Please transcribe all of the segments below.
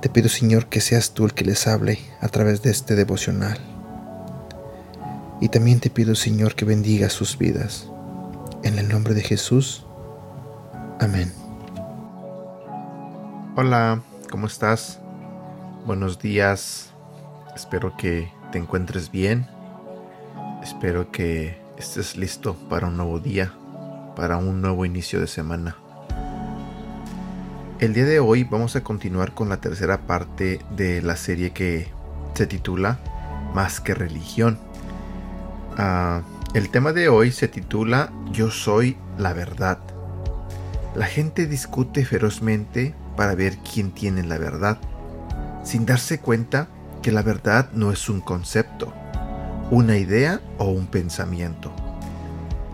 Te pido, Señor, que seas tú el que les hable a través de este devocional. Y también te pido, Señor, que bendiga sus vidas. En el nombre de Jesús. Amén. Hola, ¿cómo estás? Buenos días. Espero que te encuentres bien. Espero que estés listo para un nuevo día, para un nuevo inicio de semana. El día de hoy vamos a continuar con la tercera parte de la serie que se titula Más que religión. Ah, el tema de hoy se titula Yo soy la verdad. La gente discute ferozmente para ver quién tiene la verdad, sin darse cuenta que la verdad no es un concepto, una idea o un pensamiento.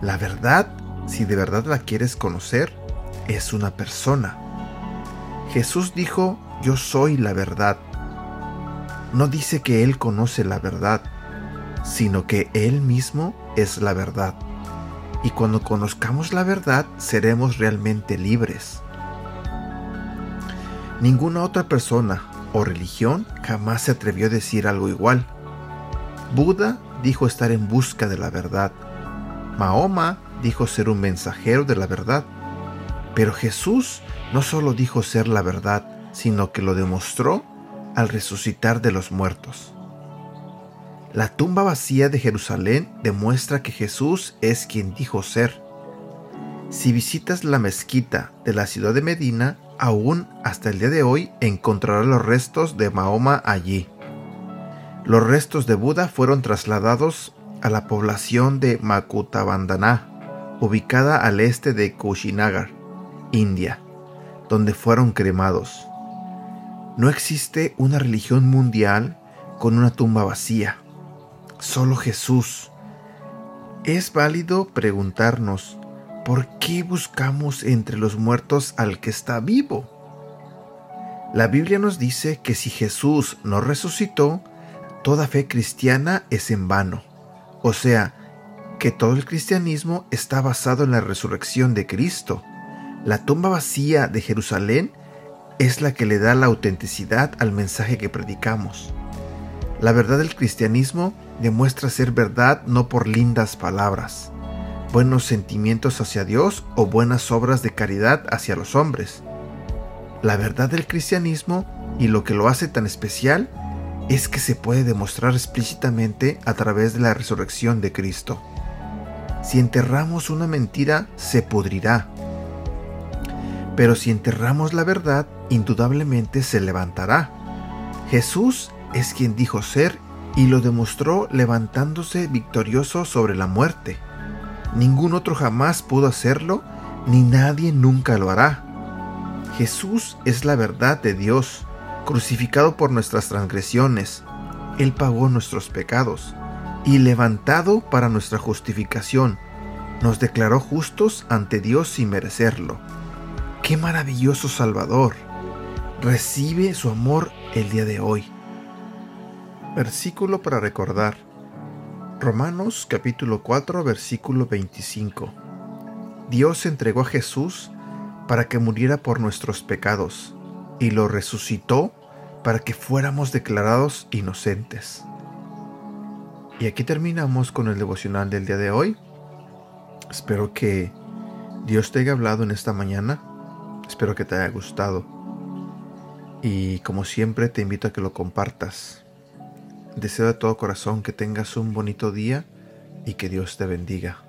La verdad, si de verdad la quieres conocer, es una persona. Jesús dijo, yo soy la verdad. No dice que Él conoce la verdad, sino que Él mismo es la verdad. Y cuando conozcamos la verdad, seremos realmente libres. Ninguna otra persona o religión jamás se atrevió a decir algo igual. Buda dijo estar en busca de la verdad. Mahoma dijo ser un mensajero de la verdad. Pero Jesús no solo dijo ser la verdad, sino que lo demostró al resucitar de los muertos. La tumba vacía de Jerusalén demuestra que Jesús es quien dijo ser. Si visitas la mezquita de la ciudad de Medina, aún hasta el día de hoy encontrará los restos de Mahoma allí. Los restos de Buda fueron trasladados a la población de Makutabandana, ubicada al este de Kushinagar, India, donde fueron cremados. No existe una religión mundial con una tumba vacía, solo Jesús. Es válido preguntarnos, ¿por qué buscamos entre los muertos al que está vivo? La Biblia nos dice que si Jesús no resucitó, toda fe cristiana es en vano. O sea, que todo el cristianismo está basado en la resurrección de Cristo. La tumba vacía de Jerusalén es la que le da la autenticidad al mensaje que predicamos. La verdad del cristianismo demuestra ser verdad no por lindas palabras, buenos sentimientos hacia Dios o buenas obras de caridad hacia los hombres. La verdad del cristianismo y lo que lo hace tan especial es que se puede demostrar explícitamente a través de la resurrección de Cristo. Si enterramos una mentira, se pudrirá. Pero si enterramos la verdad, indudablemente se levantará. Jesús es quien dijo ser y lo demostró levantándose victorioso sobre la muerte. Ningún otro jamás pudo hacerlo, ni nadie nunca lo hará. Jesús es la verdad de Dios, crucificado por nuestras transgresiones. Él pagó nuestros pecados y levantado para nuestra justificación, nos declaró justos ante Dios sin merecerlo. ¡Qué maravilloso Salvador! Recibe su amor el día de hoy. Versículo para recordar. Romanos capítulo 4 versículo 25. Dios entregó a Jesús para que muriera por nuestros pecados y lo resucitó para que fuéramos declarados inocentes. Y aquí terminamos con el devocional del día de hoy. Espero que Dios te haya hablado en esta mañana. Espero que te haya gustado. Y como siempre te invito a que lo compartas Deseo de todo corazón que tengas un bonito día y que Dios te bendiga.